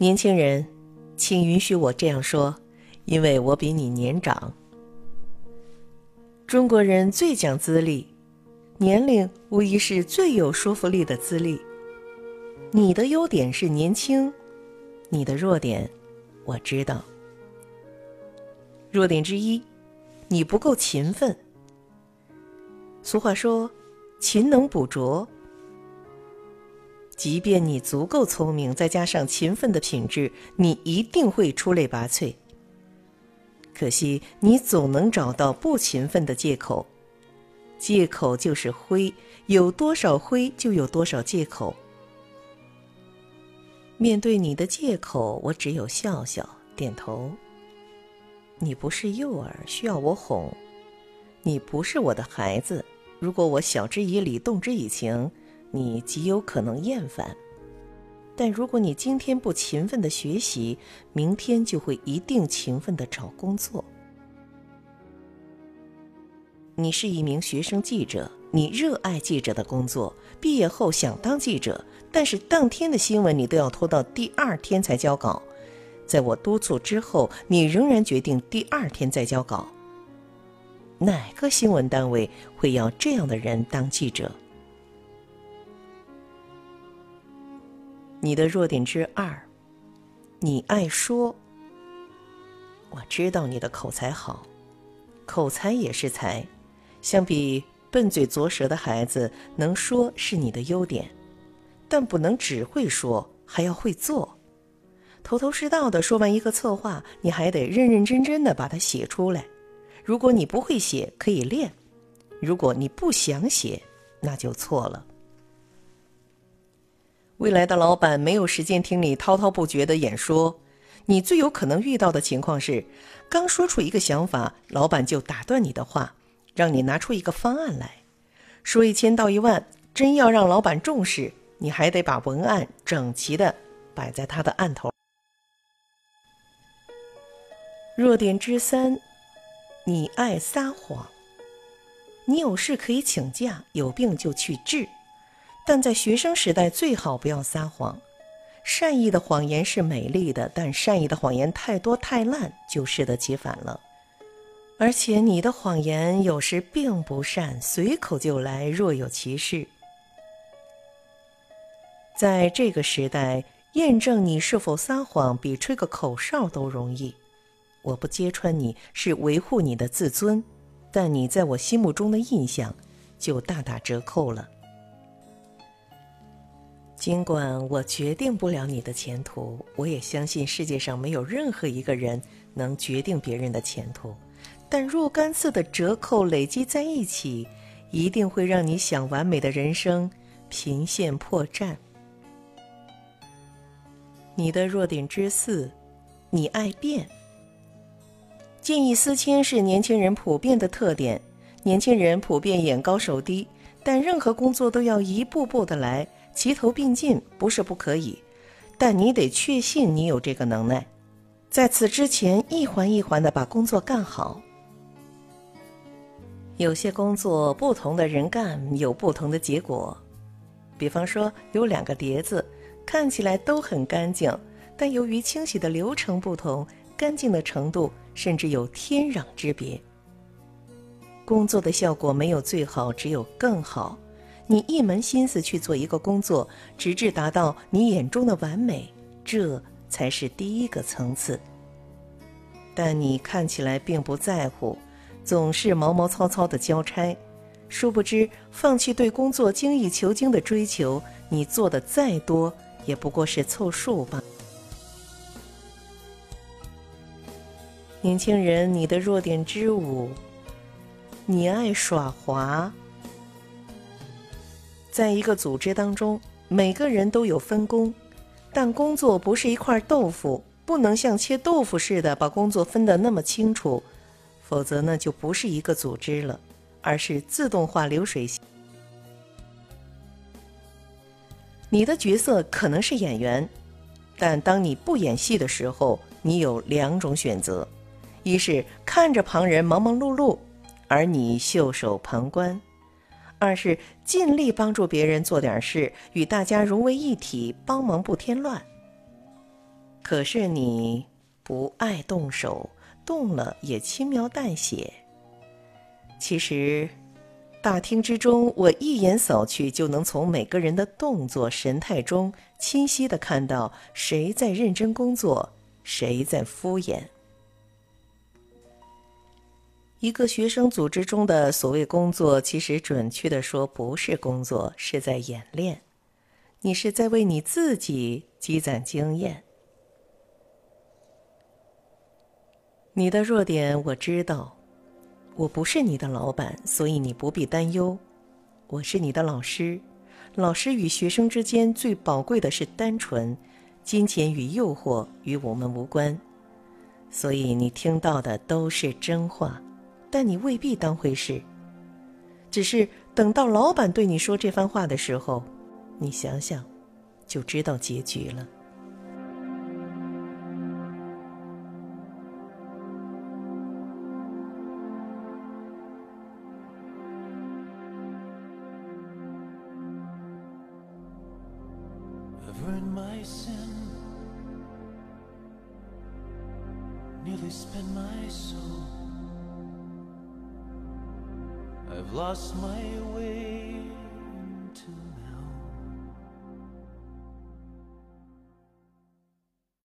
年轻人，请允许我这样说，因为我比你年长。中国人最讲资历，年龄无疑是最有说服力的资历。你的优点是年轻，你的弱点，我知道。弱点之一，你不够勤奋。俗话说，勤能补拙。即便你足够聪明，再加上勤奋的品质，你一定会出类拔萃。可惜你总能找到不勤奋的借口，借口就是灰，有多少灰就有多少借口。面对你的借口，我只有笑笑点头。你不是幼儿，需要我哄；你不是我的孩子，如果我晓之以理，动之以情。你极有可能厌烦，但如果你今天不勤奋的学习，明天就会一定勤奋的找工作。你是一名学生记者，你热爱记者的工作，毕业后想当记者，但是当天的新闻你都要拖到第二天才交稿。在我督促之后，你仍然决定第二天再交稿。哪个新闻单位会要这样的人当记者？你的弱点之二，你爱说。我知道你的口才好，口才也是才。相比笨嘴拙舌的孩子，能说是你的优点，但不能只会说，还要会做。头头是道的说完一个策划，你还得认认真真的把它写出来。如果你不会写，可以练；如果你不想写，那就错了。未来的老板没有时间听你滔滔不绝的演说，你最有可能遇到的情况是，刚说出一个想法，老板就打断你的话，让你拿出一个方案来，说一千道一万，真要让老板重视，你还得把文案整齐的摆在他的案头。弱点之三，你爱撒谎。你有事可以请假，有病就去治。但在学生时代，最好不要撒谎。善意的谎言是美丽的，但善意的谎言太多太烂，就适得其反了。而且你的谎言有时并不善，随口就来，若有其事。在这个时代，验证你是否撒谎，比吹个口哨都容易。我不揭穿你是维护你的自尊，但你在我心目中的印象就大打折扣了。尽管我决定不了你的前途，我也相信世界上没有任何一个人能决定别人的前途。但若干次的折扣累积在一起，一定会让你想完美的人生频现破绽。你的弱点之四，你爱变。见异思迁是年轻人普遍的特点。年轻人普遍眼高手低，但任何工作都要一步步的来。齐头并进不是不可以，但你得确信你有这个能耐，在此之前一环一环的把工作干好。有些工作不同的人干有不同的结果，比方说有两个碟子，看起来都很干净，但由于清洗的流程不同，干净的程度甚至有天壤之别。工作的效果没有最好，只有更好。你一门心思去做一个工作，直至达到你眼中的完美，这才是第一个层次。但你看起来并不在乎，总是毛毛糙糙的交差，殊不知放弃对工作精益求精的追求，你做的再多也不过是凑数罢。年轻人，你的弱点之五，你爱耍滑。在一个组织当中，每个人都有分工，但工作不是一块豆腐，不能像切豆腐似的把工作分得那么清楚，否则呢就不是一个组织了，而是自动化流水线。你的角色可能是演员，但当你不演戏的时候，你有两种选择：一是看着旁人忙忙碌碌，而你袖手旁观。二是尽力帮助别人做点事，与大家融为一体，帮忙不添乱。可是你不爱动手，动了也轻描淡写。其实，大厅之中，我一眼扫去，就能从每个人的动作神态中，清晰的看到谁在认真工作，谁在敷衍。一个学生组织中的所谓工作，其实准确的说不是工作，是在演练。你是在为你自己积攒经验。你的弱点我知道，我不是你的老板，所以你不必担忧。我是你的老师，老师与学生之间最宝贵的是单纯，金钱与诱惑与我们无关，所以你听到的都是真话。但你未必当回事。只是等到老板对你说这番话的时候，你想想，就知道结局了。I've lost my way to